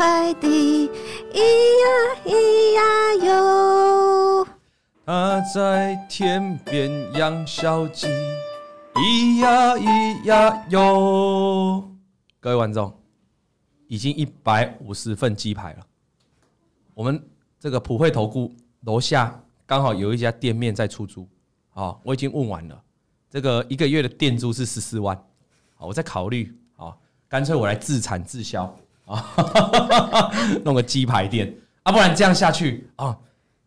快递，咿呀咿呀哟。他在天边养小鸡，咿呀咿呀哟。各位观众，已经一百五十份鸡排了。我们这个普惠投顾楼下刚好有一家店面在出租，啊，我已经问完了，这个一个月的店租是十四万，好，我在考虑，啊，干脆我来自产自销，啊，弄个鸡排店，啊，不然这样下去啊，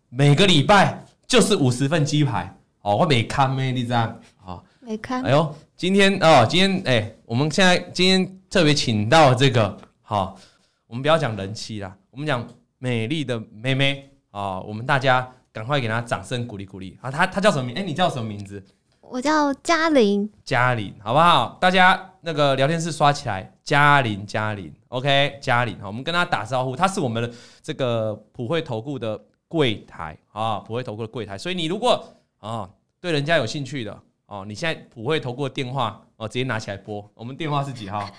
每个礼拜就是五十份鸡排，哦，我没看咩你这样，啊，没看，哎呦，今天哦，今天哎，我们现在今天特别请到这个，好，我们不要讲人气啦，我们讲。美丽的妹妹啊，我们大家赶快给她掌声鼓励鼓励啊！她她叫什么名？哎，你叫什么名字？我叫嘉玲。嘉玲，好不好？大家那个聊天室刷起来，嘉玲嘉玲，OK，嘉玲，好，我们跟她打招呼。她是我们的这个普惠投顾的柜台啊，普惠投顾的柜台。所以你如果啊对人家有兴趣的哦，你现在普惠投顾的电话哦，直接拿起来拨。我们电话是几号？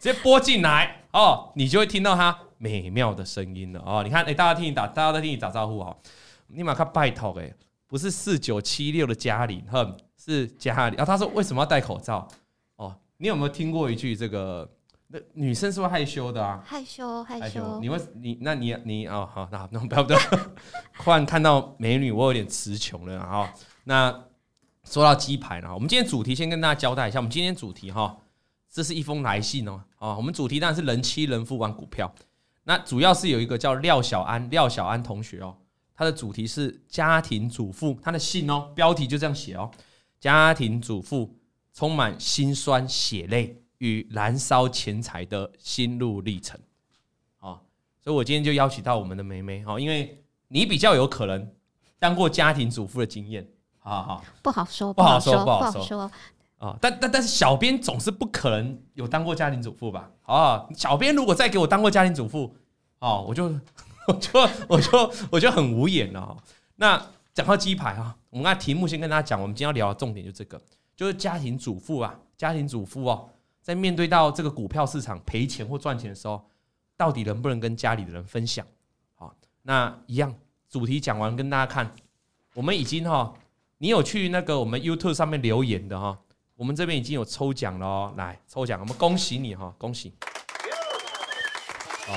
直接拨进来哦，你就会听到她。美妙的声音了哦！你看，哎，大家听你打，大家都听你打招呼哈。你马上拜托哎，不是四九七六的嘉玲，哼，是嘉玲。然后他说为什么要戴口罩？哦，你有没有听过一句这个？那女生是不是害羞的啊？害羞，害羞。你会，你那你你哦，好，那那不要不要。突然看到美女，我有点词穷了哈。那说到鸡排呢，我们今天主题先跟大家交代一下。我们今天主题哈，这是一封来信哦。啊，我们主题当然是人妻人夫玩股票。那主要是有一个叫廖小安，廖小安同学哦，他的主题是家庭主妇，他的信哦，标题就这样写哦，家庭主妇充满辛酸血泪与燃烧钱财的心路历程，啊，所以我今天就邀请到我们的妹妹哈，因为你比较有可能当过家庭主妇的经验，好好，不好说，不好说，不好说。啊，但但但是小编总是不可能有当过家庭主妇吧？啊，小编如果再给我当过家庭主妇，哦，我就我就我就我就很无言了。那讲到鸡排啊，我们那题目先跟大家讲，我们今天要聊的重点就这个，就是家庭主妇啊，家庭主妇哦，在面对到这个股票市场赔钱或赚钱的时候，到底能不能跟家里的人分享？好，那一样主题讲完跟大家看，我们已经哈，你有去那个我们 YouTube 上面留言的哈。我们这边已经有抽奖了哦，来抽奖，我们恭喜你哈，恭喜！啊，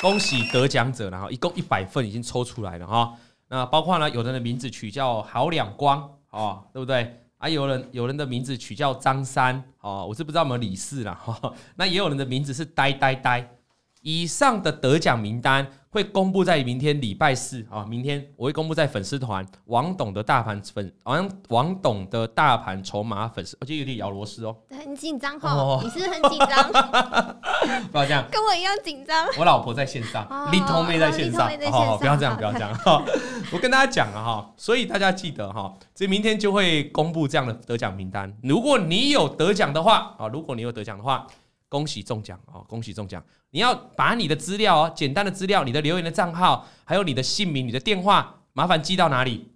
恭喜得奖者，然后一共一百份已经抽出来了哈。那包括呢，有人的名字取叫好两光啊，对不对？啊，有人有人的名字取叫张三啊，我是不知道有没有李四了哈。那也有人的名字是呆呆呆。以上的得奖名单。会公布在明天礼拜四啊，明天我会公布在粉丝团王董的大盘粉王王董的大盘筹码粉丝，我觉得有点咬螺丝哦，很紧张哈，你是不是很紧张？不要这样，跟我一样紧张。我老婆在线上，李彤妹在线上，好好，不要这样，不要这样哈。我跟大家讲了哈，所以大家记得哈，所以明天就会公布这样的得奖名单。如果你有得奖的话啊，如果你有得奖的话。恭喜中奖哦！恭喜中奖！你要把你的资料哦，简单的资料，你的留言的账号，还有你的姓名、你的电话，麻烦寄到哪里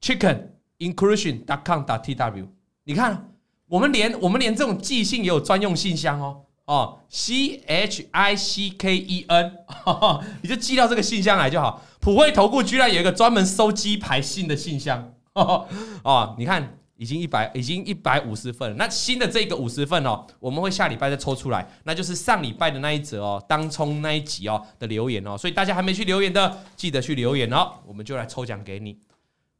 ？Chicken Inclusion dot com dot tw。你看，我们连我们连这种寄信也有专用信箱哦哦，C H I C K E N，你就寄到这个信箱来就好。普惠投顾居然有一个专门收鸡排信的信箱 哦，你看。已经一百，已经一百五十份了。那新的这个五十份哦，我们会下礼拜再抽出来，那就是上礼拜的那一则哦，当冲那一集哦的留言哦。所以大家还没去留言的，记得去留言哦，我们就来抽奖给你。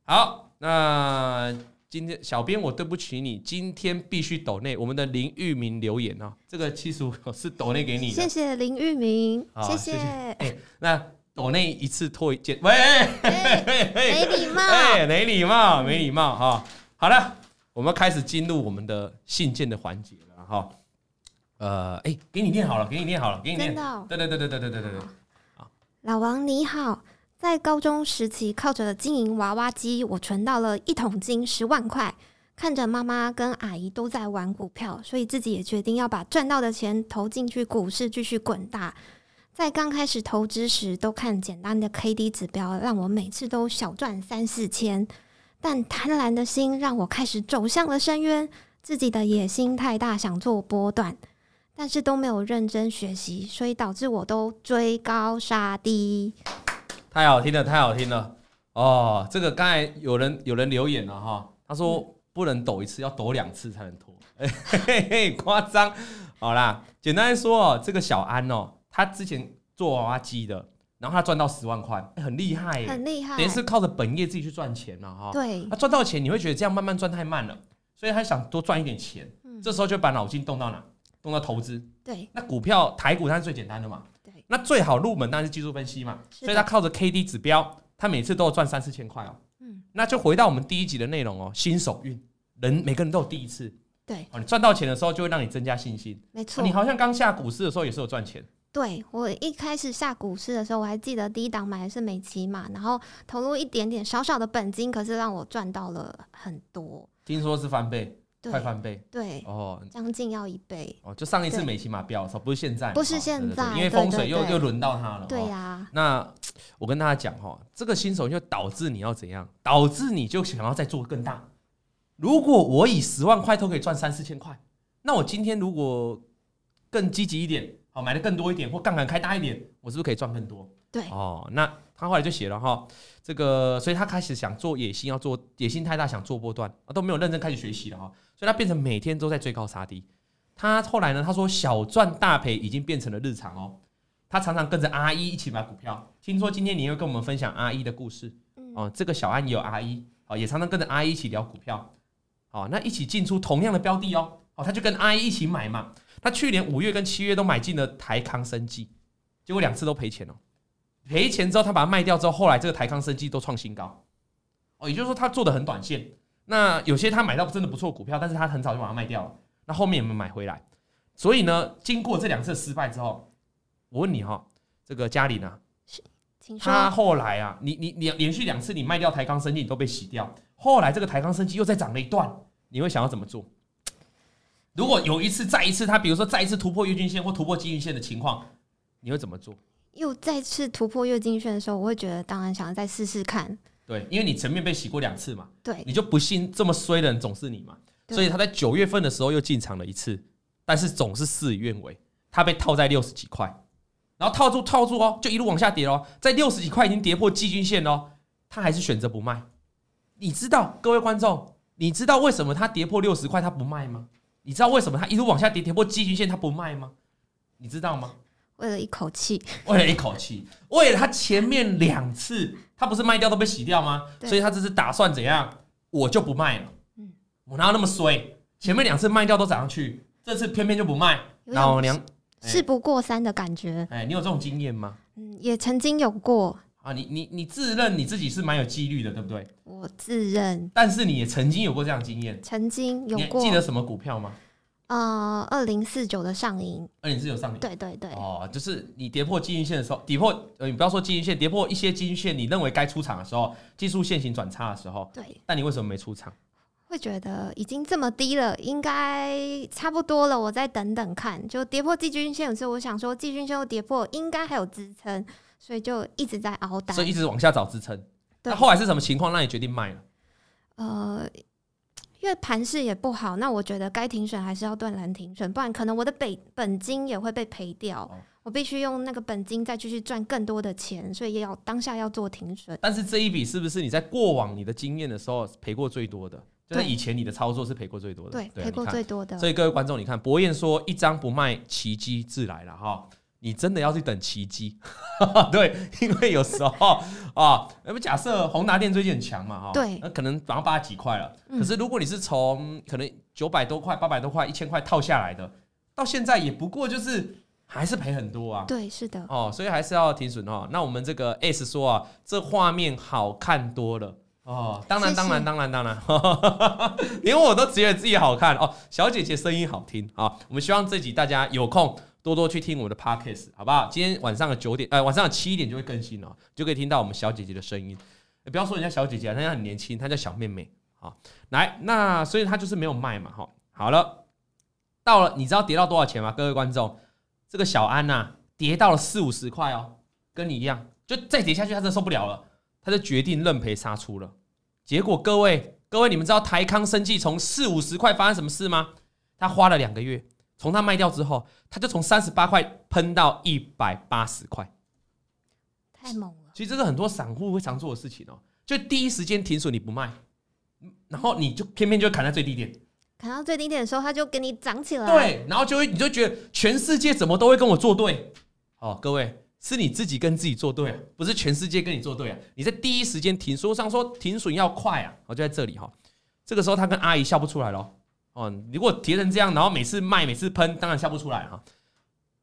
好，那今天小编我对不起你，今天必须抖内我们的林玉明留言哦，这个七十五是抖内给你的。谢谢林玉明，谢谢。哎，那抖内一次拖一件，喂，没礼貌，哎，没礼貌，没礼貌哈。好了，我们开始进入我们的信件的环节了哈。呃，哎，给你念好了，给你念好了，给你念。对对对对对对对对对。老王你好，在高中时期靠着经营娃娃机，我存到了一桶金十万块。看着妈妈跟阿姨都在玩股票，所以自己也决定要把赚到的钱投进去股市继续滚大。在刚开始投资时，都看简单的 K D 指标，让我每次都小赚三四千。但贪婪的心让我开始走向了深渊，自己的野心太大，想做波段。但是都没有认真学习，所以导致我都追高杀低。太好听了，太好听了哦！这个刚才有人有人留言了哈，他说不能抖一次，要抖两次才能脱，嘿嘿嘿，夸张。好啦，简单来说哦，这个小安哦，他之前做娃娃机的，然后他赚到十万块，很厉害耶，很厉害，等于是靠着本业自己去赚钱了哈。对，他赚到钱，你会觉得这样慢慢赚太慢了，所以他想多赚一点钱。嗯，这时候就把脑筋动到哪？动到投资。对，那股票台股它是最简单的嘛。对，那最好入门当然是技术分析嘛。所以他靠着 K D 指标，他每次都有赚三四千块哦。嗯，那就回到我们第一集的内容哦，新手运，人每个人都有第一次。对哦，你赚到钱的时候就会让你增加信心。没错，你好像刚下股市的时候也是有赚钱。对，我一开始下股市的时候，我还记得第一档买的是美琪嘛，然后投入一点点小小的本金，可是让我赚到了很多。听说是翻倍，快翻倍。对哦，将近要一倍哦。就上一次美琪马飙的时候，不是现在，不是现在，因为风水又又轮到它了。对呀。那我跟大家讲哈，这个新手就导致你要怎样？导致你就想要再做更大。如果我以十万块都可以赚三四千块。那我今天如果更积极一点，好买的更多一点，或杠杆开大一点，我是不是可以赚更多？对哦，那他后来就写了哈，这个，所以他开始想做野心，要做野心太大，想做波段啊，都没有认真开始学习了哈，所以他变成每天都在追高杀低。他后来呢，他说小赚大赔已经变成了日常哦。他常常跟着阿一一起买股票，听说今天你又跟我们分享阿一的故事，哦，这个小安也有阿一，哦，也常常跟着阿一一起聊股票，哦，那一起进出同样的标的哦。哦，他就跟阿姨一起买嘛。他去年五月跟七月都买进了台康生技，结果两次都赔钱哦。赔钱之后，他把它卖掉之后，后来这个台康生技都创新高。哦，也就是说他做的很短线。那有些他买到真的不错股票，但是他很早就把它卖掉了。那后面有没有买回来？所以呢，经过这两次失败之后，我问你哈，这个嘉玲啊，他后来啊，你你你连续两次你卖掉台康生技你都被洗掉，后来这个台康生技又再涨了一段，你会想要怎么做？如果有一次再一次，他比如说再一次突破月均线或突破季均线的情况，你会怎么做？又再次突破月均线的时候，我会觉得当然想要再试试看。对，因为你前面被洗过两次嘛。对，你就不信这么衰的人总是你嘛。所以他在九月份的时候又进场了一次，但是总是事与愿违，他被套在六十几块，然后套住套住哦，就一路往下跌哦，在六十几块已经跌破季均线哦，他还是选择不卖。你知道各位观众，你知道为什么他跌破六十块他不卖吗？你知道为什么他一路往下跌，跌破季均线他不卖吗？你知道吗？为了一口气，为了一口气，为了他前面两次他不是卖掉都被洗掉吗？所以他这是打算怎样？我就不卖了。嗯，我哪有那么衰？前面两次卖掉都涨上去，这次偏偏就不卖。老娘事不过三的感觉。哎，你有这种经验吗？嗯，也曾经有过。啊，你你你自认你自己是蛮有纪律的，对不对？我自认，但是你也曾经有过这样经验，曾经有过。记得什么股票吗？呃，二零四九的上影，二零四九上影，对对对。哦，就是你跌破季均线的时候，跌破呃，你不要说季均线，跌破一些季均线，你认为该出场的时候，技术线型转差的时候，对。但你为什么没出场？会觉得已经这么低了，应该差不多了，我再等等看。就跌破季均线的时候，我想说季均线又跌破，应该还有支撑。所以就一直在熬单，所以一直往下找支撑。那后来是什么情况让你决定卖了？呃，因为盘势也不好，那我觉得该停损还是要断然停损，不然可能我的本本金也会被赔掉。哦、我必须用那个本金再继续赚更多的钱，所以也要当下要做停损。但是这一笔是不是你在过往你的经验的时候赔过最多的？就在以前你的操作是赔过最多的？对，赔过最多的。所以各位观众，你看博彦说一张不卖，奇迹自来了哈。你真的要去等奇迹，对，因为有时候啊，那么假设宏达电最近很强嘛，哈，对，那可能涨到八十几块了。可是如果你是从可能九百多块、八百多块、一千块套下来的，到现在也不过就是还是赔很多啊。对，是的。哦，所以还是要停损哦。那我们这个 S 说啊，这画面好看多了哦。当然，当然，当然，当然，连我都觉得自己好看哦。小姐姐声音好听啊，我们希望这集大家有空。多多去听我们的 podcast 好不好？今天晚上的九点，呃，晚上的七点就会更新了，就可以听到我们小姐姐的声音。不要说人家小姐姐，人家很年轻，她叫小妹妹。好，来，那所以她就是没有卖嘛，哈。好了，到了，你知道跌到多少钱吗？各位观众，这个小安呐、啊，跌到了四五十块哦，跟你一样，就再跌下去，她真受不了了，她就决定认赔杀出了。结果，各位，各位，你们知道台康生技从四五十块发生什么事吗？他花了两个月。从他卖掉之后，他就从三十八块喷到一百八十块，太猛了。其实这是很多散户会常做的事情哦，就第一时间停损你不卖，然后你就偏偏就砍在最低点，砍到最低点的时候，他就给你涨起来。对，然后就会你就觉得全世界怎么都会跟我作对。哦，各位是你自己跟自己作对，不是全世界跟你作对啊！你在第一时间停，书上说停损要快啊，我就在这里哈。这个时候他跟阿姨笑不出来咯。哦，如果跌成这样，然后每次卖，每次喷，当然笑不出来哈。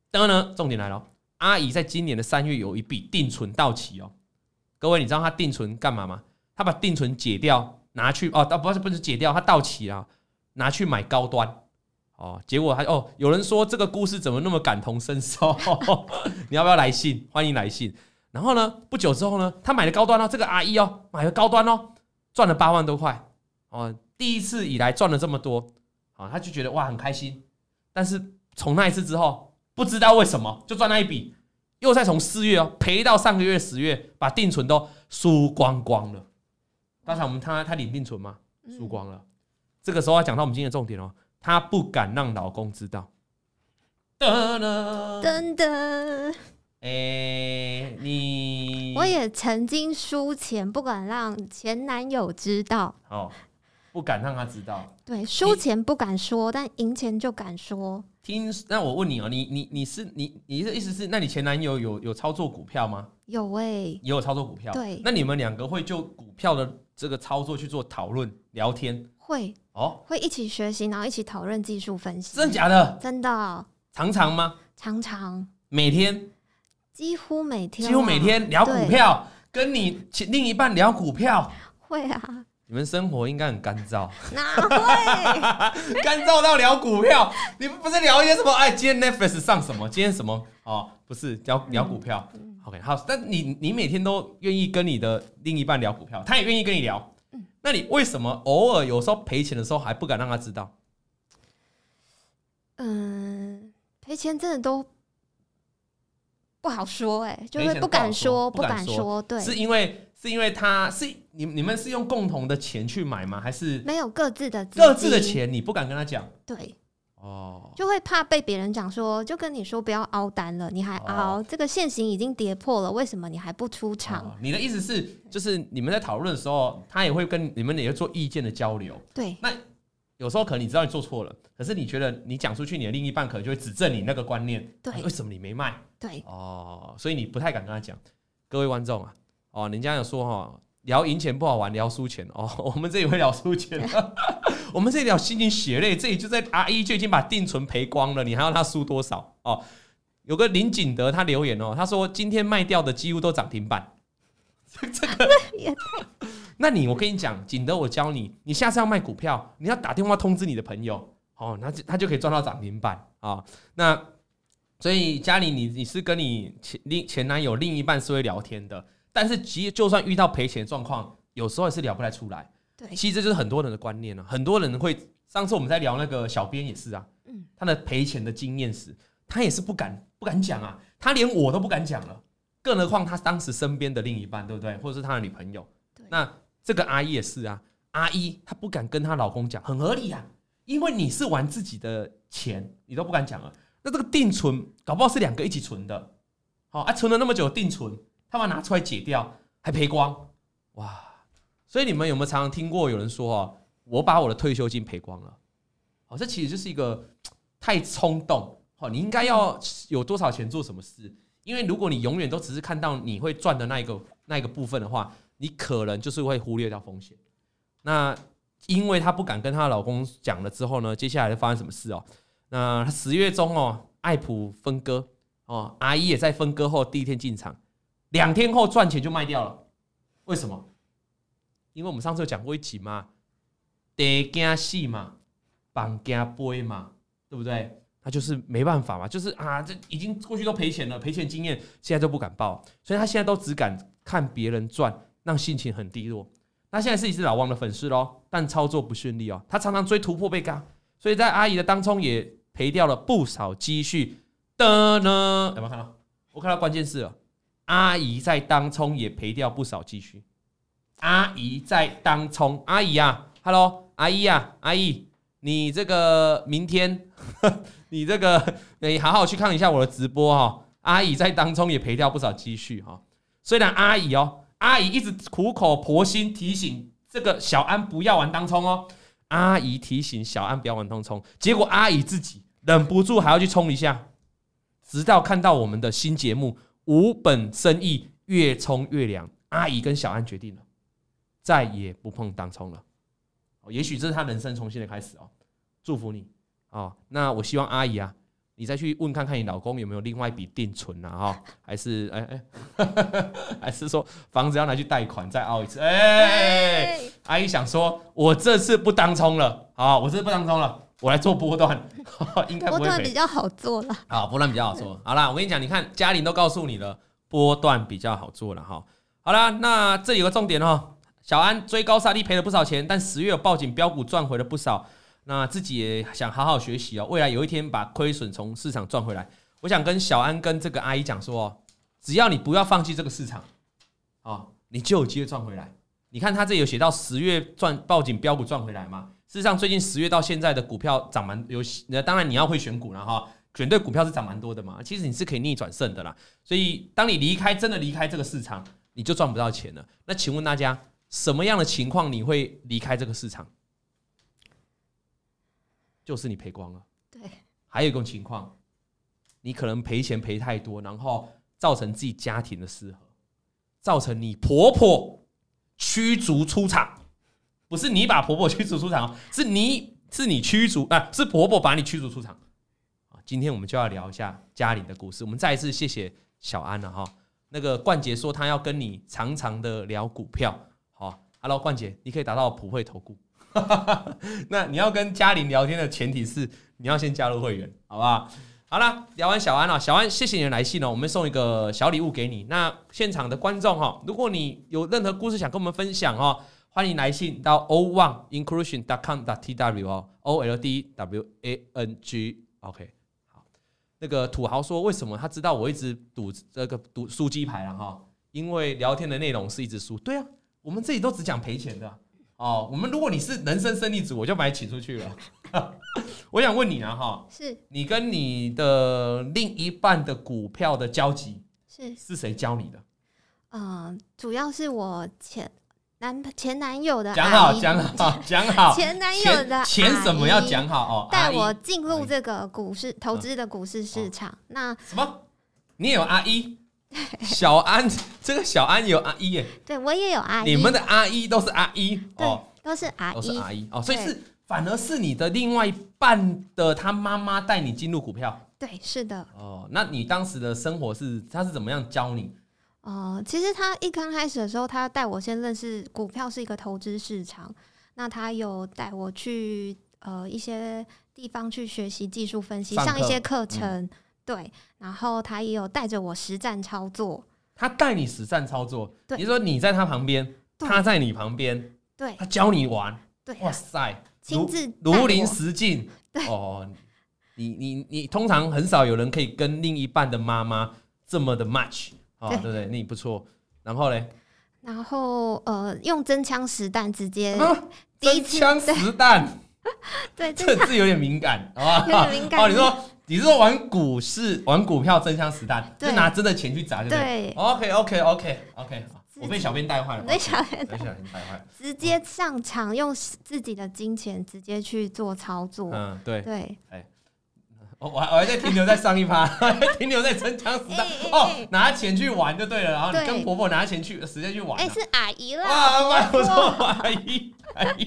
当然呢，重点来了，阿姨在今年的三月有一笔定存到期哦。各位，你知道她定存干嘛吗？她把定存解掉，拿去哦，不是不是解掉，她到期了，拿去买高端哦。结果还哦，有人说这个故事怎么那么感同身受？你要不要来信？欢迎来信。然后呢，不久之后呢，她买了高端哦，这个阿姨哦，买了高端哦，赚了八万多块哦，第一次以来赚了这么多。啊，他就觉得哇很开心，但是从那一次之后，不知道为什么就赚那一笔，又再从四月哦赔到上个月十月，把定存都输光光了。刚才我们他他领定存吗？输光了。这个时候要讲到我们今天的重点哦，他不敢让老公知道。噔噔噔，哎，你我也曾经输钱，不敢让前男友知道。哦。不敢让他知道，对，输钱不敢说，但赢钱就敢说。听，那我问你哦，你你你是你你的意思是，那你前男友有有操作股票吗？有诶、欸，也有操作股票。对，那你们两个会就股票的这个操作去做讨论聊天？会哦，会一起学习，然后一起讨论技术分析。真的假的？真的。常常吗？常常。每天？几乎每天、啊。几乎每天聊股票，跟你另一半聊股票。会啊。你们生活应该很干燥，哪会干燥到聊股票？你们不是聊一些什么？哎，今天 Netflix 上什么？今天什么？哦，不是聊聊股票。OK，好。但你你每天都愿意跟你的另一半聊股票，他也愿意跟你聊。那你为什么偶尔有时候赔钱的时候还不敢让他知道？嗯，赔钱真的都不好说，哎，就是不敢说，不敢说。对，是因为。是因为他是你你们是用共同的钱去买吗？还是没有各自的各自的钱？你不敢跟他讲？对，哦，就会怕被别人讲说，就跟你说不要凹单了，你还凹，哦、这个现行已经跌破了，为什么你还不出场？哦、你的意思是，就是你们在讨论的时候，他也会跟你们也会做意见的交流。对，那有时候可能你知道你做错了，可是你觉得你讲出去，你的另一半可能就会指正你那个观念。对，为什么你没卖？对，哦，所以你不太敢跟他讲。各位观众啊。哦，人家有说哈，聊赢钱不好玩，聊输钱哦。我们这里会聊输钱，我们这里聊心情血泪。这里就在阿一就已经把定存赔光了，你还要他输多少哦？有个林景德他留言哦，他说今天卖掉的几乎都涨停板。这个也太……那你我跟你讲，景德我教你，你下次要卖股票，你要打电话通知你的朋友哦，那他就可以赚到涨停板啊、哦。那所以家里你你是跟你前另前男友另一半是会聊天的。但是，其实就算遇到赔钱的状况，有时候也是聊不太出来。对，其实这就是很多人的观念了、啊。很多人会，上次我们在聊那个小编也是啊，嗯，他的赔钱的经验史，他也是不敢不敢讲啊，他连我都不敢讲了，更何况他当时身边的另一半，对不对？或者是他的女朋友。对，那这个阿姨也是啊，阿姨她不敢跟她老公讲，很合理啊，因为你是玩自己的钱，你都不敢讲了。那这个定存，搞不好是两个一起存的，好啊，存了那么久定存。他把拿出来解掉，还赔光，哇！所以你们有没有常常听过有人说哦，我把我的退休金赔光了，哦，这其实就是一个太冲动，哦，你应该要有多少钱做什么事？因为如果你永远都只是看到你会赚的那一个那一个部分的话，你可能就是会忽略掉风险。那因为她不敢跟她老公讲了之后呢，接下来就发生什么事哦？那十月中哦，爱普分割哦，阿姨也在分割后第一天进场。两天后赚钱就卖掉了，为什么？因为我们上次有讲过一集嘛，得惊戏嘛，绑惊杯嘛，对不对？他就是没办法嘛，就是啊，这已经过去都赔钱了，赔钱经验现在都不敢报，所以他现在都只敢看别人赚，让心情很低落。那现在是一只老王的粉丝喽，但操作不顺利哦，他常常追突破被嘎，所以在阿姨的当冲也赔掉了不少积蓄的呢。有没有看到？我看到关键字了。阿姨在当冲也赔掉不少积蓄。阿姨在当冲，阿姨啊，Hello，阿姨啊，阿姨，你这个明天，你这个你好好去看一下我的直播哈。阿姨在当中也赔掉不少积蓄哈。虽然阿姨哦，阿姨一直苦口婆心提醒这个小安不要玩当冲哦。阿姨提醒小安不要玩当冲，结果阿姨自己忍不住还要去冲一下，直到看到我们的新节目无本生意越冲越凉，阿姨跟小安决定了，再也不碰当冲了。也许这是他人生重新的开始哦，祝福你哦。那我希望阿姨啊，你再去问看看你老公有没有另外一笔定存啊哈，还是哎哎，还是说房子要拿去贷款再熬一次？哎，阿姨想说，我这次不当冲了啊，我这次不当冲了，我来做波段，应该波段比较好做了。好，波段比较好做。好啦，我跟你讲，你看嘉玲都告诉你了，波段比较好做了哈。好啦，那这里有个重点哦。小安追高杀低赔了不少钱，但十月有报警标股赚回了不少。那自己也想好好学习哦，未来有一天把亏损从市场赚回来。我想跟小安跟这个阿姨讲说，只要你不要放弃这个市场，哦，你就有机会赚回来。你看他这里有写到十月赚报警标股赚回来吗？事实上，最近十月到现在的股票涨蛮有，那当然你要会选股了哈，选对股票是涨蛮多的嘛。其实你是可以逆转胜的啦。所以当你离开真的离开这个市场，你就赚不到钱了。那请问大家？什么样的情况你会离开这个市场？就是你赔光了。对，还有一种情况，你可能赔钱赔太多，然后造成自己家庭的失和，造成你婆婆驱逐出场。不是你把婆婆驱逐出场，是你是你驱逐啊，是婆婆把你驱逐出场。今天我们就要聊一下嘉玲的故事。我们再一次谢谢小安了哈。那个冠杰说他要跟你长长的聊股票。Hello，冠杰，你可以打到普惠投顾。那你要跟嘉玲聊天的前提是你要先加入会员，好不好？好了，聊完小安了，小安，谢谢你的来信哦，我们送一个小礼物给你。那现场的观众哈，如果你有任何故事想跟我们分享哦，欢迎来信到 o one inclusion dot com dot tw 哦，o l d w a n g，OK。好，那个土豪说，为什么他知道我一直赌这个赌输鸡排了哈？因为聊天的内容是一直输。对啊。我们这里都只讲赔钱的哦。我们如果你是人生胜利组，我就把你请出去了。我想问你啊，哈，是你跟你的另一半的股票的交集是是谁教你的？嗯，主要是我前男前男友的。讲好，讲好，讲好。前男友的前什么要讲好哦？带我进入这个股市投资的股市市场。那什么？你也有阿姨？小安，这个小安有阿姨耶，对我也有阿姨。你们的阿姨都是阿姨哦，都是阿姨，都是阿姨哦，所以是反而是你的另外一半的他妈妈带你进入股票。对，是的。哦，那你当时的生活是他是怎么样教你？哦、呃，其实他一刚开始的时候，他带我先认识股票是一个投资市场。那他有带我去呃一些地方去学习技术分析，上，上一些课程。嗯对，然后他也有带着我实战操作。他带你实战操作，对，你说你在他旁边，他在你旁边，对，他教你玩，对，哇塞，亲自如临实境。对哦，你你你通常很少有人可以跟另一半的妈妈这么的 match 啊，对不对？那你不错。然后嘞，然后呃，用真枪实弹直接，真枪实弹，对，这字有点敏感，好吧？有点敏感。哦，你说。你是说玩股市、玩股票真枪实弹，就拿真的钱去砸，对不对？OK OK OK OK，我被小编带坏了，被小编带坏了，直接上场用自己的金钱直接去做操作。嗯，对对，哎，我我还我还在停留在上一趴，还停留在真枪实弹哦，拿钱去玩就对了，然后你跟婆婆拿钱去直接去玩，哎，是阿姨啦，哇，不错，阿姨。阿姨，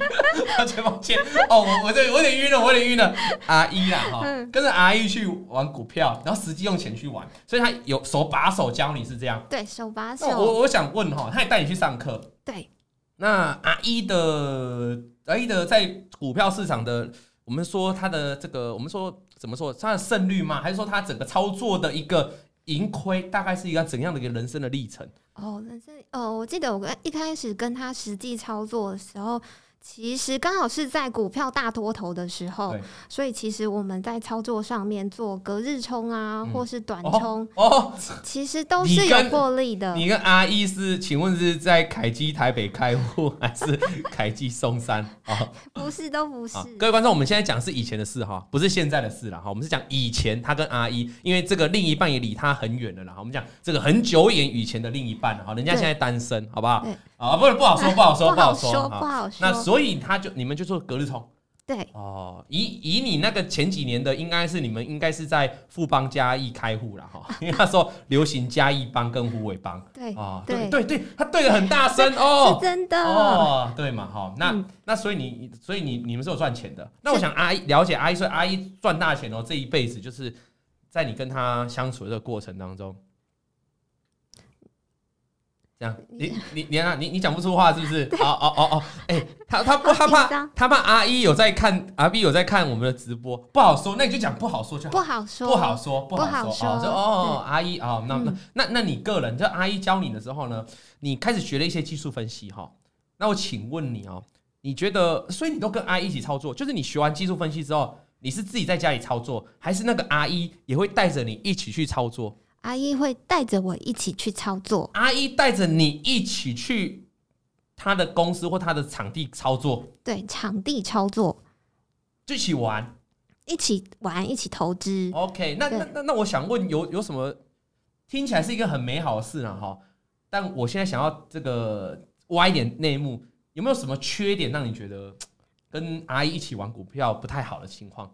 抱歉抱歉哦，我我这我有点晕了，我有点晕了。阿姨啦哈，跟着阿姨去玩股票，然后实际用钱去玩，所以他有手把手教你是这样。对，手把手。我我想问哈，他也带你去上课。对。那阿姨的阿姨的在股票市场的，我们说他的这个，我们说怎么说他的胜率吗？还是说他整个操作的一个盈亏，大概是一个怎样的一个人生的历程？哦，人生哦，我记得我跟一开始跟他实际操作的时候。其实刚好是在股票大多头的时候，所以其实我们在操作上面做隔日冲啊，嗯、或是短冲哦，哦，其实都是有获利的。你跟阿姨是，请问是在凯基台北开户，还是凯基松山？哦，不是，都不是。各位观众，我们现在讲是以前的事哈，不是现在的事了哈。我们是讲以前他跟阿姨，因为这个另一半也离他很远了啦。我们讲这个很久远以前的另一半哈，人家现在单身，好不好？啊，不是 不好说，不好说，不好说，不好说。那所以他就你们就做隔日冲，对哦。以以你那个前几年的，应该是你们应该是在富邦嘉义开户了哈，因为那时候流行嘉义帮跟虎尾帮，对啊，对对对，他对的很大声 哦，是真的哦，对嘛哈。那那所以你所以你你们是有赚钱的。那我想阿姨了解阿姨，所以阿姨赚大钱哦，这一辈子就是在你跟他相处的这个过程当中。这样，你你你啊，你你讲不出话是不是？哦哦哦哦，哎，他他不他怕他怕阿一有在看阿 B 有在看我们的直播，不好说，那你就讲不好说就好，不好说，不好说，不好说，哦哦阿一哦，那那那那你个人，就阿一教你的时候呢，你开始学了一些技术分析哈，那我请问你哦，你觉得，所以你都跟阿一一起操作，就是你学完技术分析之后，你是自己在家里操作，还是那个阿一也会带着你一起去操作？阿姨会带着我一起去操作，阿姨带着你一起去他的公司或他的场地操作，对，场地操作，一起玩，一起玩，一起投资。OK，那那那那，我想问，有有什么听起来是一个很美好的事呢？哈，但我现在想要这个挖一点内幕，有没有什么缺点让你觉得跟阿姨一起玩股票不太好的情况？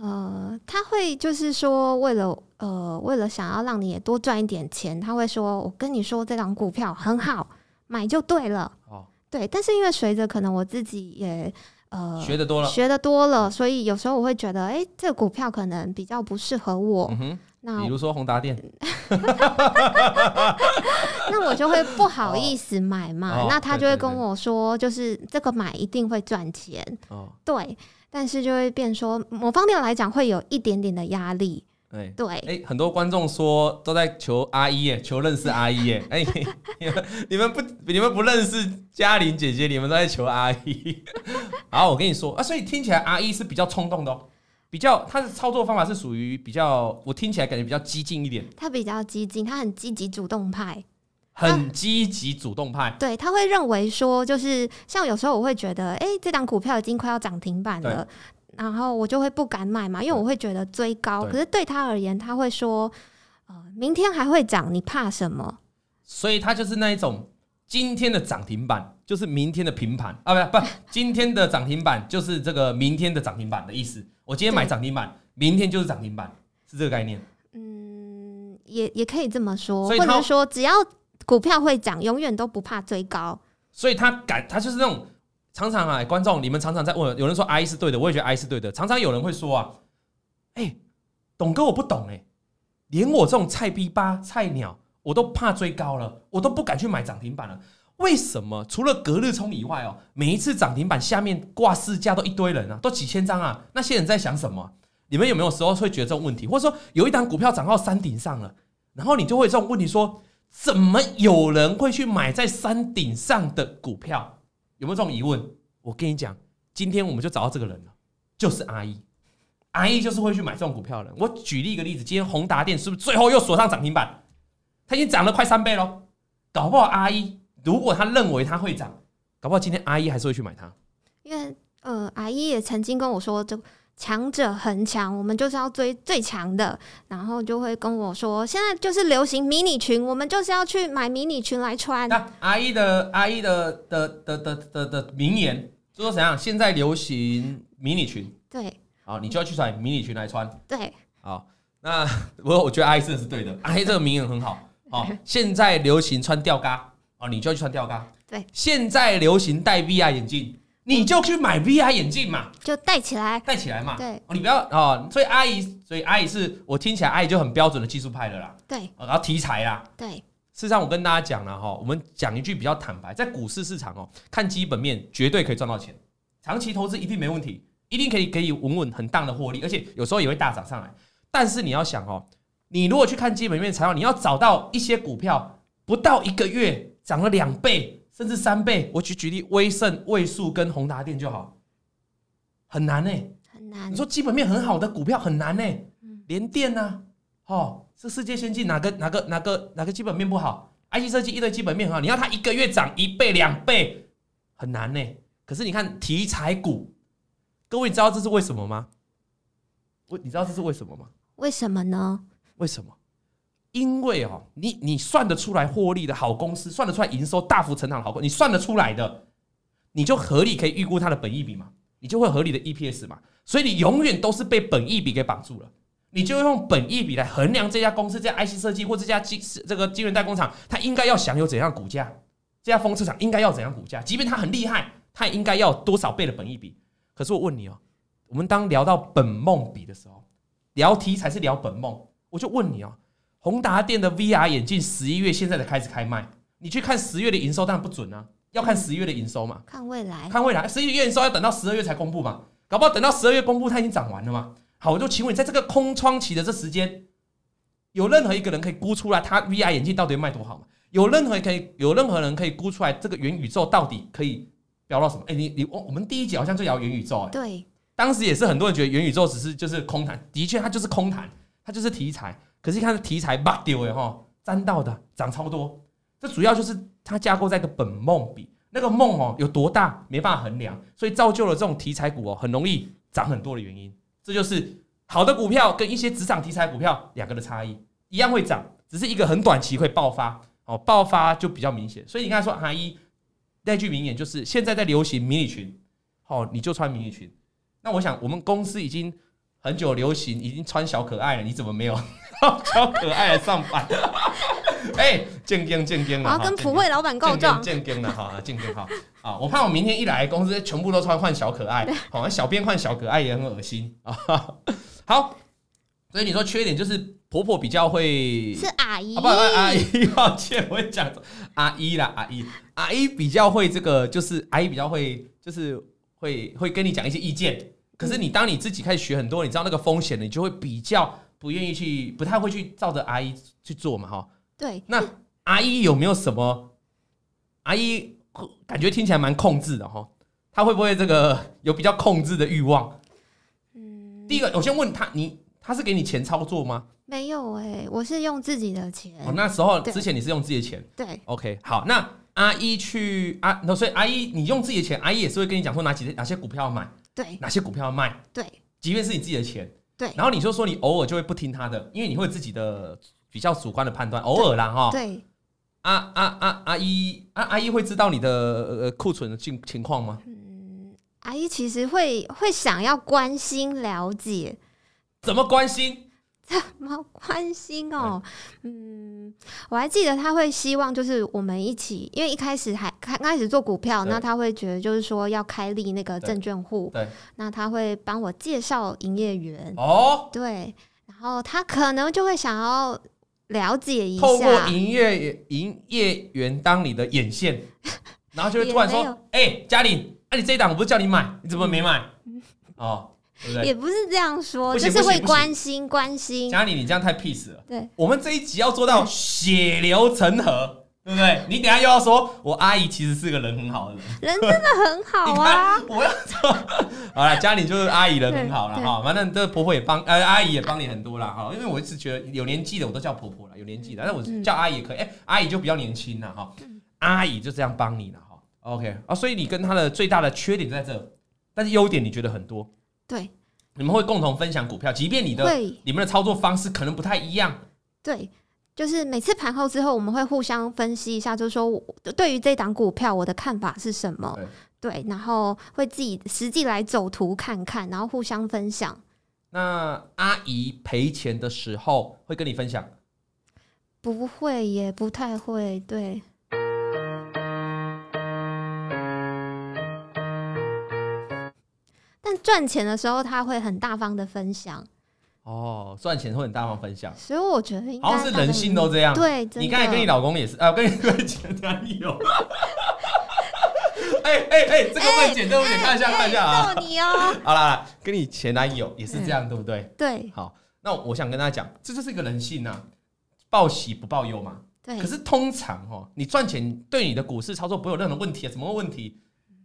呃，他会就是说，为了呃，为了想要让你也多赚一点钱，他会说：“我跟你说，这档股票很好，买就对了。”哦，对。但是因为随着可能我自己也呃学的多了，学的多了，所以有时候我会觉得，哎，这个股票可能比较不适合我。那比如说宏达店，那我就会不好意思买嘛。哦、那他就会跟我说，就是这个买一定会赚钱。哦，对。但是就会变说，某方面来讲会有一点点的压力。欸、对，哎、欸，很多观众说都在求阿姨耶，求认识阿姨耶。哎、欸，你们你们不你们不认识嘉玲姐姐，你们都在求阿一。好，我跟你说啊，所以听起来阿姨是比较冲动的哦，比较他的操作方法是属于比较，我听起来感觉比较激进一点。他比较激进，他很积极主动派。很积极主动派，对，他会认为说，就是像有时候我会觉得，哎、欸，这档股票已经快要涨停板了，然后我就会不敢买嘛，因为我会觉得追高。可是对他而言，他会说，呃，明天还会涨，你怕什么？所以他就是那一种，今天的涨停板就是明天的平盘啊，不不，今天的涨停板就是这个明天的涨停板的意思。我今天买涨停板，明天就是涨停板，是这个概念。嗯，也也可以这么说，或者说只要。股票会涨，永远都不怕追高，所以他敢，他就是那种常常啊，观众你们常常在问，有人说 I 是对的，我也觉得 I 是对的。常常有人会说啊，哎、欸，董哥我不懂哎、欸，连我这种菜逼吧菜鸟，我都怕追高了，我都不敢去买涨停板了。为什么？除了隔日冲以外哦，每一次涨停板下面挂市价都一堆人啊，都几千张啊，那些人在想什么？你们有没有时候会觉得这种问题？或者说有一档股票涨到山顶上了，然后你就会这种问题说。怎么有人会去买在山顶上的股票？有没有这种疑问？我跟你讲，今天我们就找到这个人了，就是阿一。阿一就是会去买这种股票的人。我举例一个例子，今天宏达电是不是最后又锁上涨停板？它已经涨了快三倍喽。搞不好阿一如果他认为它会涨，搞不好今天阿姨还是会去买它。因为呃，阿姨也曾经跟我说就。强者恒强，我们就是要追最强的，然后就会跟我说，现在就是流行迷你裙，我们就是要去买迷你裙来穿。那阿姨的阿姨的的的的的的名言就说怎样？现在流行迷你裙，对，好，你就要去买迷你裙来穿。对，好，那 我我觉得阿姨真的是对的，阿姨这个名言很好。好，现在流行穿吊嘎，哦，你就要去穿吊嘎。对，现在流行戴 VR 眼镜。你就去买 VR 眼镜嘛，就戴起来，戴起来嘛。对，你不要哦。所以阿姨，所以阿姨是我听起来阿姨就很标准的技术派的啦。对，然后题材啦。对，事实上我跟大家讲了哈，我们讲一句比较坦白，在股市市场哦，看基本面绝对可以赚到钱，长期投资一定没问题，一定可以可以稳稳很大的获利，而且有时候也会大涨上来。但是你要想哦，你如果去看基本面材料，你要找到一些股票不到一个月涨了两倍。甚至三倍。我举举例，威盛、位数跟宏达电就好，很难呢、欸，很难。你说基本面很好的股票很难呢、欸，联电呢？哦，是世界先进哪个哪个哪个哪个基本面不好？IC 设计一堆基本面很好，你要它一个月涨一倍两倍，很难呢、欸。可是你看题材股，各位你知道这是为什么吗？我你知道这是为什么吗？为什么呢？为什么？因为哦，你你算得出来获利的好公司，算得出来营收大幅成长的好公司，你算得出来的，你就合理可以预估它的本益比嘛，你就会合理的 EPS 嘛，所以你永远都是被本益比给绑住了，你就用本益比来衡量这家公司、这家 IC 设计或这家晶这个晶圆代工厂，它应该要享有怎样的股价？这家封测厂应该要怎样股价？即便它很厉害，它应该要多少倍的本益比？可是我问你哦，我们当聊到本梦比的时候，聊题材是聊本梦，我就问你哦。宏达电的 VR 眼镜十一月现在才开始开卖，你去看十月的营收当然不准啊，要看十一月的营收嘛，看未来，看未来，十一月营收要等到十二月才公布嘛，搞不好等到十二月公布它已经涨完了嘛。好，我就请问你，在这个空窗期的这时间，有任何一个人可以估出来它 VR 眼镜到底卖多好吗？有任何可以有任何人可以估出来这个元宇宙到底可以飙到什么？哎、欸，你你我我们第一集好像就聊元宇宙、欸，对，当时也是很多人觉得元宇宙只是就是空谈，的确它就是空谈，它就是题材。可是，看题材爆掉哎哈，沾到的涨超多，这主要就是它架构在一个本梦比，那个梦哦有多大没办法衡量，所以造就了这种题材股哦很容易涨很多的原因。这就是好的股票跟一些职场题材股票两个的差异，一样会涨，只是一个很短期会爆发哦，爆发就比较明显。所以你看说阿一那句名言就是现在在流行迷你裙，哦你就穿迷你裙。那我想我们公司已经很久流行，已经穿小可爱了，你怎么没有？超可爱的上班，哎，正经正经了，我要跟普惠老板告状，正经的哈，正经好啊！我怕我明天一来公司，全部都穿换小可爱，好像小编换小可爱也很恶心啊。好，所以你说缺点就是婆婆比较会是阿姨，不阿姨，抱歉，我会讲阿姨啦，阿姨，阿姨比较会这个，就是阿姨比较会，就是会会跟你讲一些意见。可是你当你自己开始学很多，你知道那个风险，你就会比较。不愿意去，不太会去照着阿姨去做嘛，哈。对。那阿姨有没有什么？阿姨感觉听起来蛮控制的，哈。她会不会这个有比较控制的欲望？嗯。第一个，我先问他，你他是给你钱操作吗？没有哎、欸，我是用自己的钱。哦，那时候之前你是用自己的钱。对。OK，好，那阿姨去啊，那所以阿姨你用自己的钱，阿姨也是会跟你讲说哪几哪些股票要买，对，哪些股票要卖，对，即便是你自己的钱。对，然后你就说你偶尔就会不听他的，因为你会有自己的比较主观的判断，偶尔啦哈。对，阿阿阿阿姨阿阿姨会知道你的呃库存的情情况吗？嗯，阿姨其实会会想要关心了解，怎么关心？怎么关心哦？嗯，我还记得他会希望就是我们一起，因为一开始还开开始做股票，那他会觉得就是说要开立那个证券户，对，那他会帮我介绍营业员。哦，对，然后他可能就会想要了解一下，透过营业营业员当你的眼线，然后就会突然说，哎，嘉玲，哎，你这一档我不是叫你买，你怎么没买？哦。对对，也不是这样说，就是会关心关心。嘉里，你这样太 peace 了。对，我们这一集要做到血流成河，对不对？你等下又要说我阿姨其实是个人很好的人，人真的很好啊。我要说，好了，嘉里就是阿姨人很好了哈。反正这婆婆也帮，呃，阿姨也帮你很多了哈。因为我一直觉得有年纪的我都叫婆婆了，有年纪的，但我叫阿姨也可以。哎，阿姨就比较年轻了哈。阿姨就这样帮你了哈。OK 啊，所以你跟她的最大的缺点在这，但是优点你觉得很多。对。你们会共同分享股票，即便你的你们的操作方式可能不太一样。对，就是每次盘后之后，我们会互相分析一下，就是说对于这档股票我的看法是什么。对，对，然后会自己实际来走图看看，然后互相分享。那阿姨赔钱的时候会跟你分享？不会，也不太会。对。但赚钱的时候，他会很大方的分享。哦，赚钱会很大方分享，所以我觉得好像是人性都这样。对，你刚才跟你老公也是啊，跟你跟前男友。哎哎哎，这个会剪，这个会剪，看一下看一下啊。你哦。好啦，跟你前男友也是这样，对不对？对。好，那我想跟大家讲，这就是一个人性呐，报喜不报忧嘛。对。可是通常哦，你赚钱对你的股市操作不会有任何问题啊？什么问题？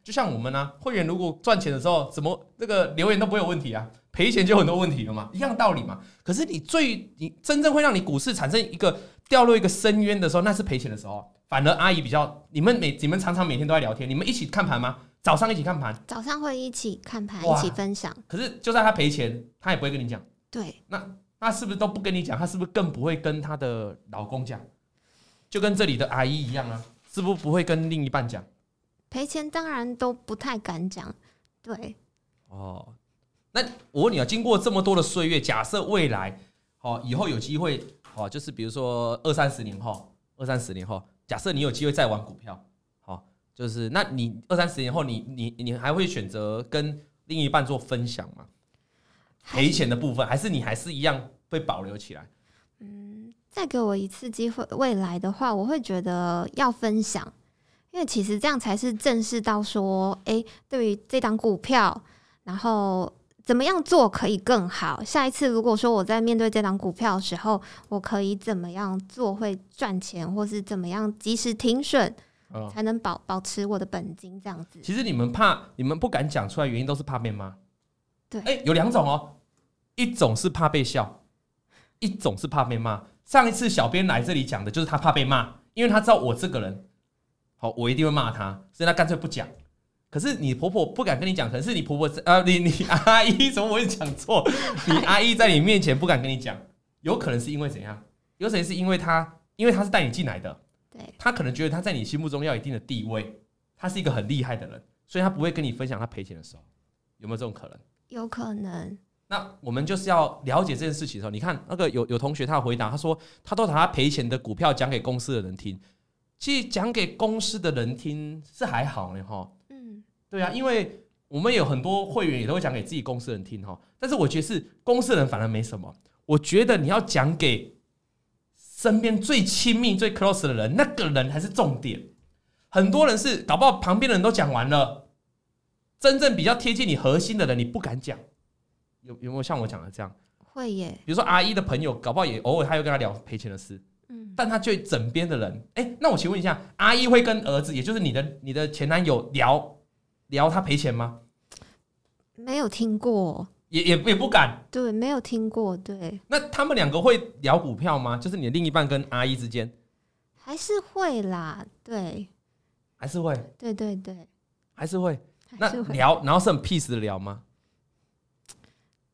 就像我们呢、啊，会员如果赚钱的时候，怎么这个留言都不会有问题啊？赔钱就很多问题了嘛，一样道理嘛。可是你最你真正会让你股市产生一个掉落一个深渊的时候，那是赔钱的时候。反而阿姨比较，你们每你们常常每天都在聊天，你们一起看盘吗？早上一起看盘，早上会一起看盘，一起分享。可是就算他赔钱，他也不会跟你讲。对，那那是不是都不跟你讲？他是不是更不会跟他的老公讲？就跟这里的阿姨一样啊，是不是不会跟另一半讲？赔钱当然都不太敢讲。对，哦，那我问你啊，经过这么多的岁月，假设未来，哦，以后有机会，哦，就是比如说二三十年后，二三十年后，假设你有机会再玩股票。好就是，那你二三十年后你，你你你还会选择跟另一半做分享吗？赔钱的部分，还是你还是一样被保留起来？嗯，再给我一次机会，未来的话，我会觉得要分享，因为其实这样才是正视到说，哎、欸，对于这档股票，然后怎么样做可以更好。下一次如果说我在面对这档股票的时候，我可以怎么样做会赚钱，或是怎么样及时停损。才能保保持我的本金这样子。其实你们怕，你们不敢讲出来，原因都是怕被骂。对，哎，有两种哦，一种是怕被笑，一种是怕被骂。上一次小编来这里讲的就是他怕被骂，因为他知道我这个人，好，我一定会骂他，所以他干脆不讲。可是你婆婆不敢跟你讲，可能是你婆婆呃，你你阿姨 怎么会讲错？你阿姨在你面前不敢跟你讲，有可能是因为怎样？有可能是因为他，因为他是带你进来的。对，他可能觉得他在你心目中要有一定的地位，他是一个很厉害的人，所以他不会跟你分享他赔钱的时候，有没有这种可能？有可能。那我们就是要了解这件事情的时候，你看那个有有同学他回答，他说他都把他赔钱的股票讲给公司的人听，其实讲给公司的人听是还好呢哈。嗯，对啊，因为我们有很多会员也都会讲给自己公司的人听哈，但是我觉得是公司的人反而没什么，我觉得你要讲给。身边最亲密、最 close 的人，那个人才是重点。很多人是搞不好旁边的人都讲完了，真正比较贴近你核心的人，你不敢讲。有有没有像我讲的这样？会耶。比如说阿姨的朋友，搞不好也偶尔他又跟他聊赔钱的事。嗯。但他就枕边的人，哎，那我请问一下，阿姨会跟儿子，也就是你的你的前男友聊聊他赔钱吗？没有听过。也也也不敢，对，没有听过，对。那他们两个会聊股票吗？就是你的另一半跟阿姨之间，还是会啦，对，还是会，对对对，还是会。那聊，然后是很 peace 的聊吗？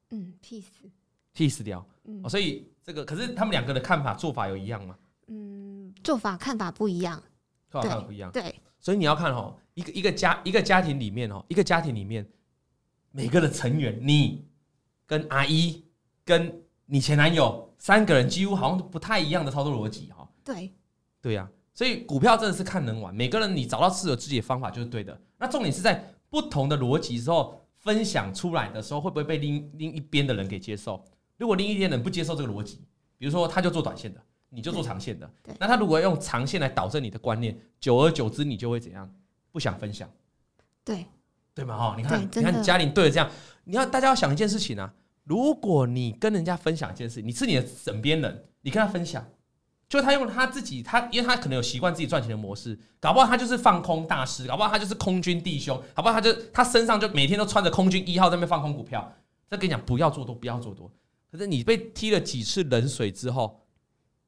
嗯，peace，peace 聊。嗯，所以这个可是他们两个的看法做法有一样吗？嗯，做法看法不一样，做法看法不一样，对。所以你要看哦，一个一个家一个家庭里面哦，一个家庭里面每个的成员，你。跟阿姨、跟你前男友三个人几乎好像不太一样的操作逻辑哈。对，对呀，所以股票真的是看人玩，每个人你找到适合自己的方法就是对的。那重点是在不同的逻辑之后分享出来的时候，会不会被另另一边的人给接受？如果另一边人不接受这个逻辑，比如说他就做短线的，你就做长线的，那他如果用长线来导正你的观念，久而久之你就会怎样？不想分享。对。对嘛哈？你看，你看嘉玲对着这样，你要大家要想一件事情啊。如果你跟人家分享一件事，你是你的枕边人，你跟他分享，就他用他自己，他因为他可能有习惯自己赚钱的模式，搞不好他就是放空大师，搞不好他就是空军弟兄，搞不好他就他身上就每天都穿着空军一号在那边放空股票。再跟你讲，不要做多，不要做多。可是你被踢了几次冷水之后，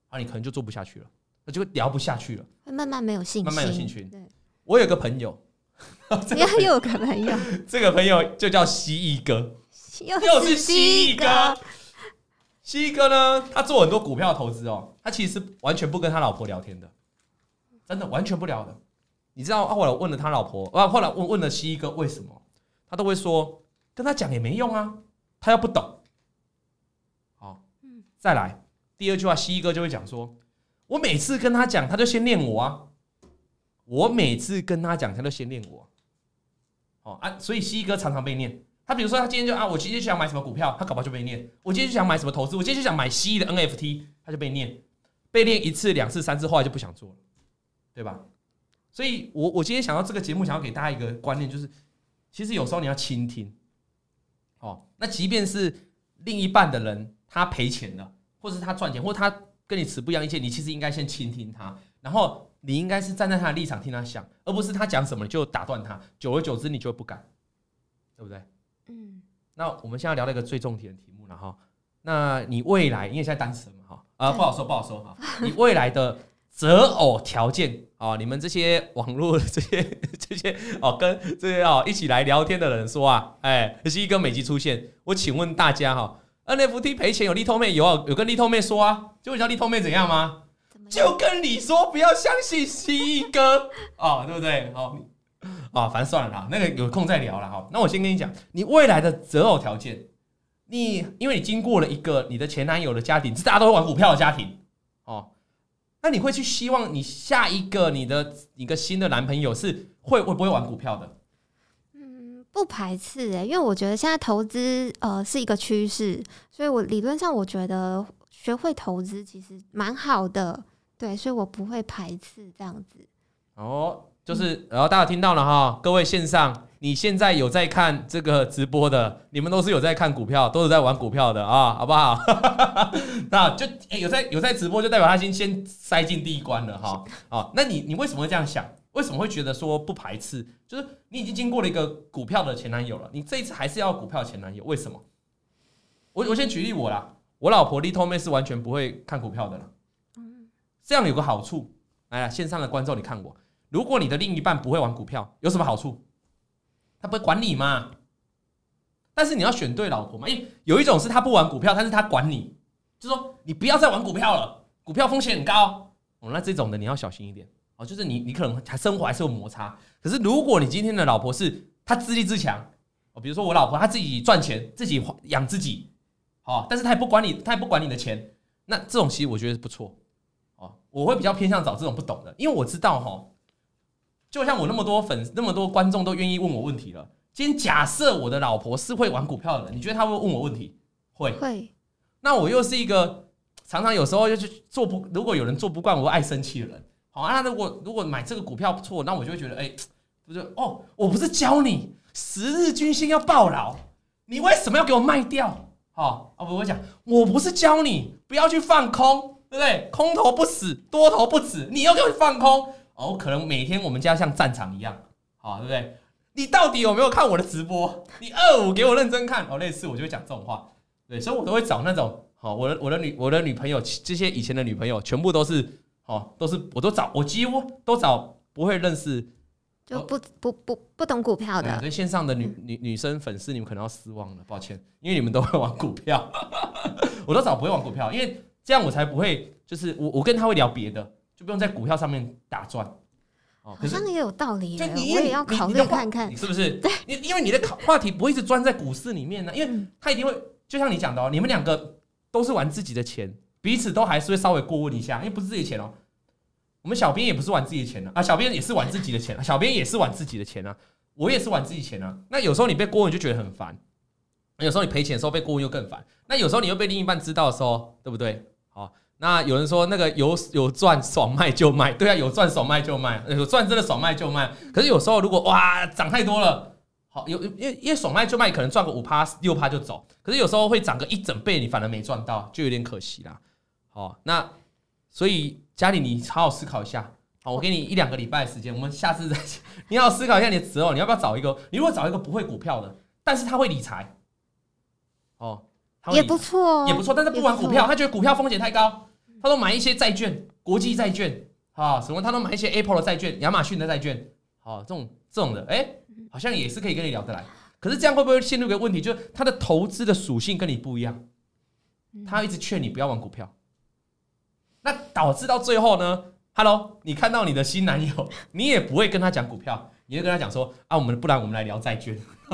啊，你可能就做不下去了，那就聊不下去了，会慢慢没有兴趣，慢慢有兴趣。对，我有个朋友。你要有个朋友，这个朋友就叫蜥蜴哥，又是蜥蜴哥。蜥蜴哥呢，他做很多股票投资哦，他其实完全不跟他老婆聊天的，真的完全不聊的。你知道，后来我问了他老婆，啊，后来问问了蜥蜴哥为什么，他都会说跟他讲也没用啊，他又不懂。再来第二句话，蜥蜴哥就会讲说，我每次跟他讲，他就先念我啊。我每次跟他讲，他就先念我，哦啊，所以蜥蜴哥常常被念。他比如说，他今天就啊，我今天想买什么股票，他搞不好就被念。我今天就想买什么投资，我今天就想买蜥蜴的 NFT，他就被念。被念一次、两次、三次，后来就不想做了，对吧？所以我我今天想到这个节目，想要给大家一个观念，就是其实有时候你要倾听，哦，那即便是另一半的人他赔钱了，或者是他赚钱，或他跟你持不一样意见，你其实应该先倾听他，然后你应该是站在他的立场听他想，而不是他讲什么就打断他，久而久之你就会不敢，对不对？嗯。那我们现在聊了一个最重点的题目了哈，那你未来因为现在单身嘛哈，啊不好说不好说哈，你未来的择偶条件啊，你们这些网络这些 这些哦跟这些哦一起来聊天的人说啊，哎，可是一个每集出现，我请问大家哈，NFT 赔钱有利透妹有啊有跟利透妹说啊，就你知道利透妹怎样吗？就跟你说不要相信蜥蜴哥 哦，对不对？好。啊，反正算了啦，那个有空再聊了哈。那我先跟你讲，你未来的择偶条件，你因为你经过了一个你的前男友的家庭，是大家都会玩股票的家庭哦，那你会去希望你下一个你的一个新的男朋友是会会不会玩股票的？不排斥诶，因为我觉得现在投资呃是一个趋势，所以我理论上我觉得学会投资其实蛮好的，对，所以我不会排斥这样子。哦。就是，然后大家听到了哈，各位线上，你现在有在看这个直播的，你们都是有在看股票，都是在玩股票的啊，好不好？那就有在有在直播，就代表他先先塞进第一关了哈。哦，那你你为什么会这样想？为什么会觉得说不排斥？就是你已经经过了一个股票的前男友了，你这一次还是要股票前男友？为什么？我我先举例我啦，我老婆 Little 妹是完全不会看股票的了。这样有个好处，来了线上的观众，你看我。如果你的另一半不会玩股票，有什么好处？他不会管你嘛。但是你要选对老婆嘛，因为有一种是他不玩股票，但是他管你，就说你不要再玩股票了，股票风险很高。哦，那这种的你要小心一点哦。就是你你可能还生活还是有摩擦。可是如果你今天的老婆是她自立自强哦，比如说我老婆她自己赚钱，自己养自己，哦，但是她也不管你，她也不管你的钱，那这种其实我觉得是不错哦。我会比较偏向找这种不懂的，因为我知道哈。就像我那么多粉，那么多观众都愿意问我问题了。今天假设我的老婆是会玩股票的人，你觉得她会问我问题？会。会。那我又是一个常常有时候又去做不，如果有人做不惯我爱生气的人，好。那如果如果买这个股票不错，那我就会觉得，哎，不是哦，我不是教你十日均线要暴牢，你为什么要给我卖掉？好啊，不会讲，我不是教你不要去放空，对不对？空头不死，多头不止，你又给我放空。哦，可能每天我们家像战场一样，好，对不对？你到底有没有看我的直播？你二五给我认真看哦，类似我就会讲这种话，对，所以我都会找那种好，我的我的女我的女朋友，这些以前的女朋友全部都是哦，都是我都找，我几乎都找不会认识，就不不不不懂股票的。所以线上的女女女生粉丝，你们可能要失望了，抱歉，因为你们都会玩股票，我都找不会玩股票，因为这样我才不会，就是我我跟他会聊别的。就不用在股票上面打转，哦，好像也有道理。就你也要考虑看看，是不是？对，因因为你的考话题不会一直钻在股市里面呢，因为他一定会，就像你讲的哦，你们两个都是玩自己的钱，彼此都还是会稍微过问一下，因为不是自己的钱哦。我们小编也不是玩自己的钱啊，小编也是玩自己的钱，啊小编也是玩自己的钱啊，我也是玩自己钱啊。那有时候你被过问就觉得很烦，有时候你赔钱的时候被过问又更烦，那有时候你又被另一半知道的时候，对不对？好。那有人说那个有有赚爽卖就卖，对啊，有赚爽卖就卖，有赚真的爽卖就卖。可是有时候如果哇涨太多了，好有因为因为爽卖就卖，可能赚个五趴六趴就走。可是有时候会涨个一整倍，你反而没赚到，就有点可惜啦。好，那所以家里你好好思考一下。好，我给你一两个礼拜的时间，我们下次再 你要思考一下你的择偶，你要不要找一个？你如果找一个不会股票的，但是他会理财，哦，也不错，也不错，但是不玩股票，他觉得股票风险太高。他都买一些债券，国际债券，啊，什么？他都买一些 Apple 的债券，亚马逊的债券，好，这种这种的，哎，好像也是可以跟你聊得来。可是这样会不会陷入一个问题？就是他的投资的属性跟你不一样，他一直劝你不要玩股票，那导致到最后呢？Hello，你看到你的新男友，你也不会跟他讲股票，你会跟他讲说啊，我们不然我们来聊债券，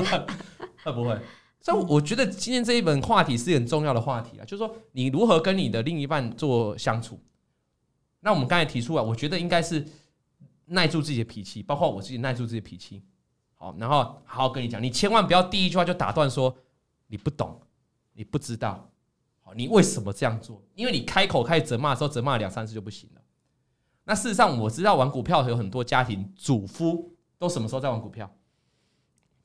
会不会？所以我觉得今天这一本话题是很重要的话题啊，就是说你如何跟你的另一半做相处。那我们刚才提出来，我觉得应该是耐住自己的脾气，包括我自己耐住自己的脾气。好，然后好好跟你讲，你千万不要第一句话就打断说你不懂，你不知道，好，你为什么这样做？因为你开口开始责骂的时候，责骂两三次就不行了。那事实上我知道玩股票有很多家庭主夫都什么时候在玩股票？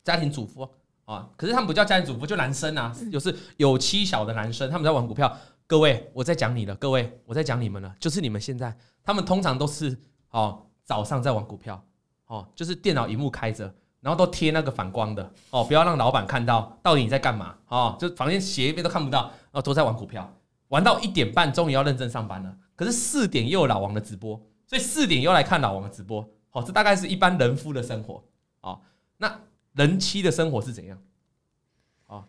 家庭主夫。啊！可是他们不叫家庭主妇，就男生啊，就是有妻小的男生，他们在玩股票。各位，我在讲你了，各位，我在讲你们了，就是你们现在，他们通常都是哦早上在玩股票，哦，就是电脑荧幕开着，然后都贴那个反光的，哦，不要让老板看到到底你在干嘛，哦，就房间斜一边都看不到，哦都在玩股票，玩到一点半，终于要认真上班了，可是四点又有老王的直播，所以四点又来看老王的直播，哦，这大概是一般人夫的生活，哦，那人妻的生活是怎样？哦，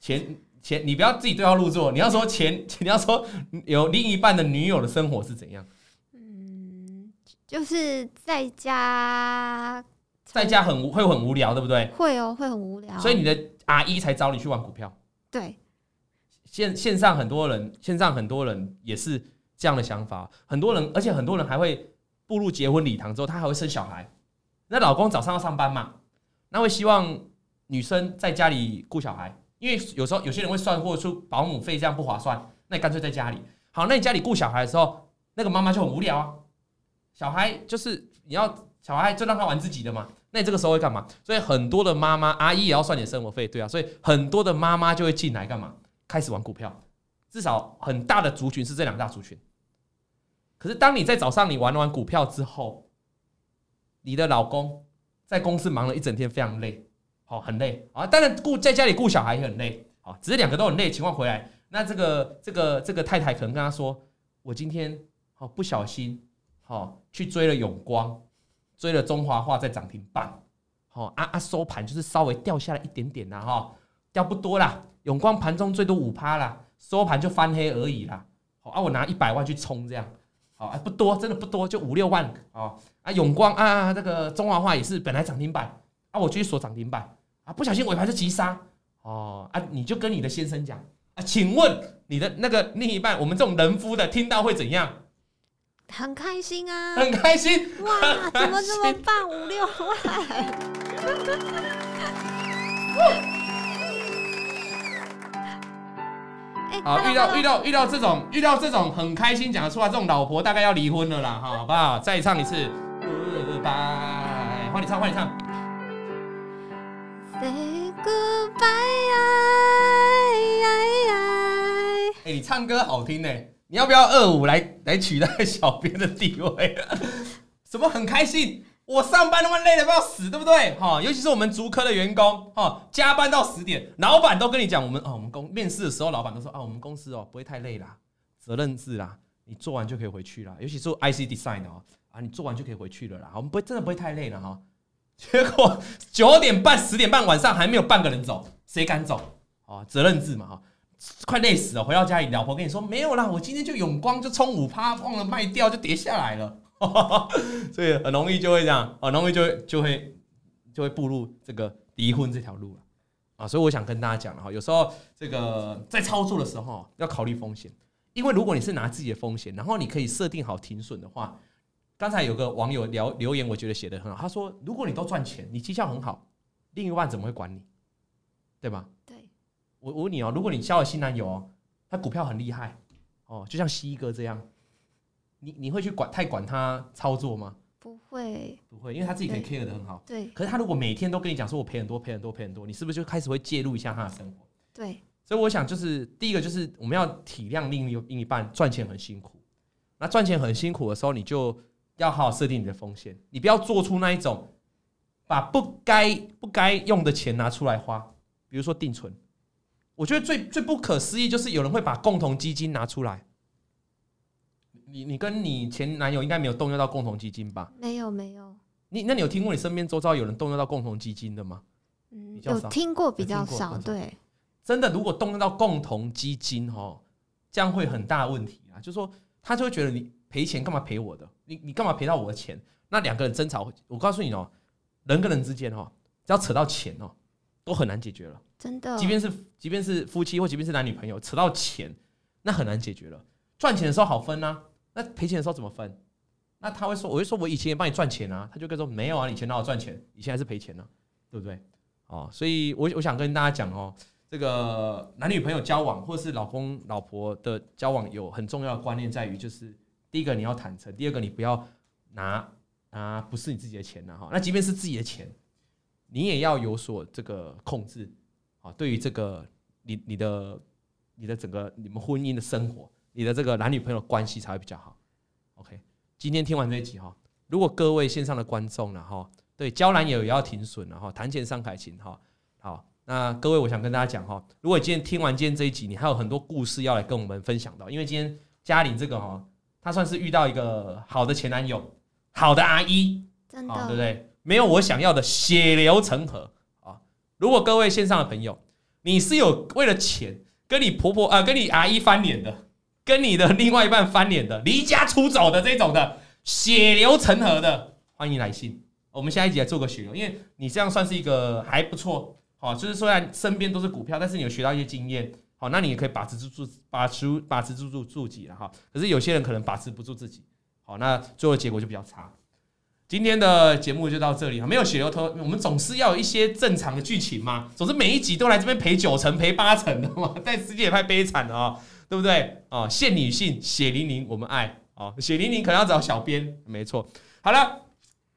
前。前，你不要自己对号入座，你要说前，你要说有另一半的女友的生活是怎样？嗯，就是在家，在家很无会很无聊，对不对？会哦，会很无聊。所以你的阿姨才找你去玩股票。对，线线上很多人，线上很多人也是这样的想法。很多人，而且很多人还会步入结婚礼堂之后，他还会生小孩。那老公早上要上班嘛，那会希望女生在家里顾小孩。因为有时候有些人会算过出保姆费这样不划算，那你干脆在家里。好，那你家里顾小孩的时候，那个妈妈就很无聊啊。小孩就是你要小孩就让他玩自己的嘛。那你这个时候会干嘛？所以很多的妈妈阿姨也要算点生活费，对啊。所以很多的妈妈就会进来干嘛？开始玩股票。至少很大的族群是这两大族群。可是当你在早上你玩完股票之后，你的老公在公司忙了一整天，非常累。好，很累啊！当然顾在家里顾小孩也很累啊，只是两个都很累情况回来，那这个这个这个太太可能跟他说：“我今天好不小心，好去追了永光，追了中华化在涨停板，好啊啊收盘就是稍微掉下来一点点啦，哈，掉不多啦。永光盘中最多五趴啦，收盘就翻黑而已啦。好啊，我拿一百万去冲这样，好啊不多，真的不多，就五六万啊啊永光啊这个中华化也是本来涨停板啊，我继续锁涨停板。”啊！不小心尾盘就急杀哦啊！你就跟你的先生讲啊，请问你的那个另一半，我们这种人夫的听到会怎样？很开心啊，很开心哇！怎么这么棒？五六万！好，遇到遇到遇到这种遇到这种很开心讲得出来，这种老婆大概要离婚了啦，好不好？再唱一次，拜，换你唱，换你唱。Say goodbye，哎，你唱歌好听呢，你要不要二五来来取代小编的地位？什么很开心？我上班他妈累得要死，对不对？哈，尤其是我们竹科的员工，哈，加班到十点，老板都跟你讲，我们哦，我们公面试的时候，老板都说啊，我们公司哦不会太累啦，责任制啦，你做完就可以回去了。尤其是 IC Design 哦，啊，你做完就可以回去了啦，我们不会真的不会太累了哈。结果九点半、十点半晚上还没有半个人走，谁敢走？啊，责任制嘛，哈，快累死了。回到家里，老婆跟你说没有啦，我今天就永光就冲五趴，忘了卖掉就跌下来了，所以很容易就会这样，很容易就就会就会步入这个离婚这条路了啊。所以我想跟大家讲了哈，有时候这个在操作的时候要考虑风险，因为如果你是拿自己的风险，然后你可以设定好停损的话。刚才有个网友聊留言，我觉得写得很好。他说：“如果你都赚钱，你绩效很好，另一半怎么会管你？对吧？”对。我我问你哦，如果你交了新男友哦，他股票很厉害哦，就像西哥这样，你你会去管太管他操作吗？不会，不会，因为他自己可以 care 的很好。对。可是他如果每天都跟你讲说我赔很多赔很多赔很多，你是不是就开始会介入一下他的生活？对。所以我想，就是第一个就是我们要体谅另一另一半赚钱很辛苦，那赚钱很辛苦的时候，你就。要好好设定你的风险，你不要做出那一种把不该不该用的钱拿出来花，比如说定存。我觉得最最不可思议就是有人会把共同基金拿出来。你你跟你前男友应该没有动用到共同基金吧？没有没有。你那你有听过你身边周遭有人动用到共同基金的吗？嗯，有听过比较少。对，真的，如果动用到共同基金哈，这样会很大的问题啊。就是说，他就会觉得你。赔钱干嘛赔我的？你你干嘛赔到我的钱？那两个人争吵，我告诉你哦，人跟人之间哦，只要扯到钱哦，都很难解决了。真的，即便是即便是夫妻或即便是男女朋友，扯到钱，那很难解决了。赚钱的时候好分啊，那赔钱的时候怎么分？那他会说，我就说我以前也帮你赚钱啊，他就跟说没有啊，以前哪有赚钱？以前还是赔钱呢，对不对？哦，所以我我想跟大家讲哦，这个男女朋友交往或是老公老婆的交往，有很重要的观念在于就是。第一个你要坦诚，第二个你不要拿拿不是你自己的钱呐哈。那即便是自己的钱，你也要有所这个控制啊。对于这个你你的你的整个你们婚姻的生活，你的这个男女朋友关系才会比较好。OK，今天听完这一集哈，如果各位线上的观众然后对交男友也要停损然后谈钱伤感情哈，好，那各位我想跟大家讲哈，如果今天听完今天这一集，你还有很多故事要来跟我们分享到，因为今天嘉玲这个哈，她算是遇到一个好的前男友，好的阿姨，真的，对不对？没有我想要的血流成河啊！如果各位线上的朋友，你是有为了钱跟你婆婆啊、跟你阿姨翻脸的，跟你的另外一半翻脸的，离家出走的这种的血流成河的，欢迎来信。我们下一集来做个血流，因为你这样算是一个还不错，好，就是虽然身边都是股票，但是你有学到一些经验，好，那你也可以把持住住把持把持住住自己了哈。可是有些人可能把持不住自己，好，那最后结果就比较差。今天的节目就到这里，没有血流头，我们总是要有一些正常的剧情嘛，总是每一集都来这边赔九成、赔八成的嘛，但世界也太悲惨了啊，对不对？哦，现女性血淋淋，我们爱哦，血淋淋可能要找小编，没错。好了，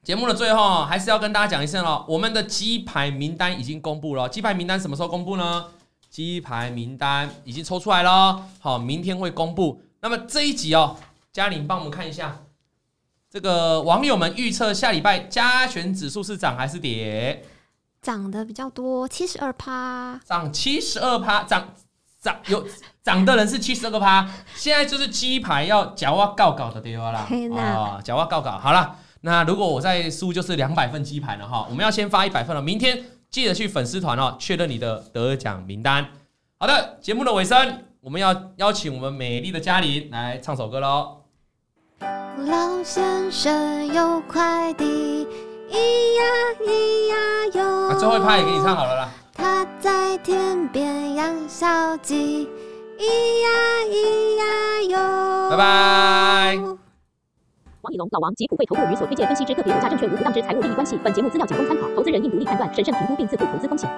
节目的最后还是要跟大家讲一声哦，我们的鸡排名单已经公布了，鸡排名单什么时候公布呢？鸡排名单已经抽出来了，好，明天会公布。那么这一集哦，嘉玲帮我们看一下。这个网友们预测下礼拜加权指数是涨还是跌？涨的比较多，七十二趴。涨七十二趴，涨涨有涨的人是七十二个趴。现在就是鸡排要假挖告告的地方啦。啊，假挖告告。好了，那如果我再输就是两百份鸡排了哈。我们要先发一百份了，明天记得去粉丝团哦，确认你的得奖名单。好的，节目的尾声，我们要邀请我们美丽的嘉玲来唱首歌喽。老先生有快递，咿呀咿呀哟。啊，最后一趴也给你唱好了啦。他在天边养小鸡，咿呀咿呀哟。拜拜。王以龙、老王及普惠投顾与所推荐分析之个别有价证券无不当之财务利益关系。本节目资料仅供参考，投资人应独立判断、审慎评估并自负投资风险。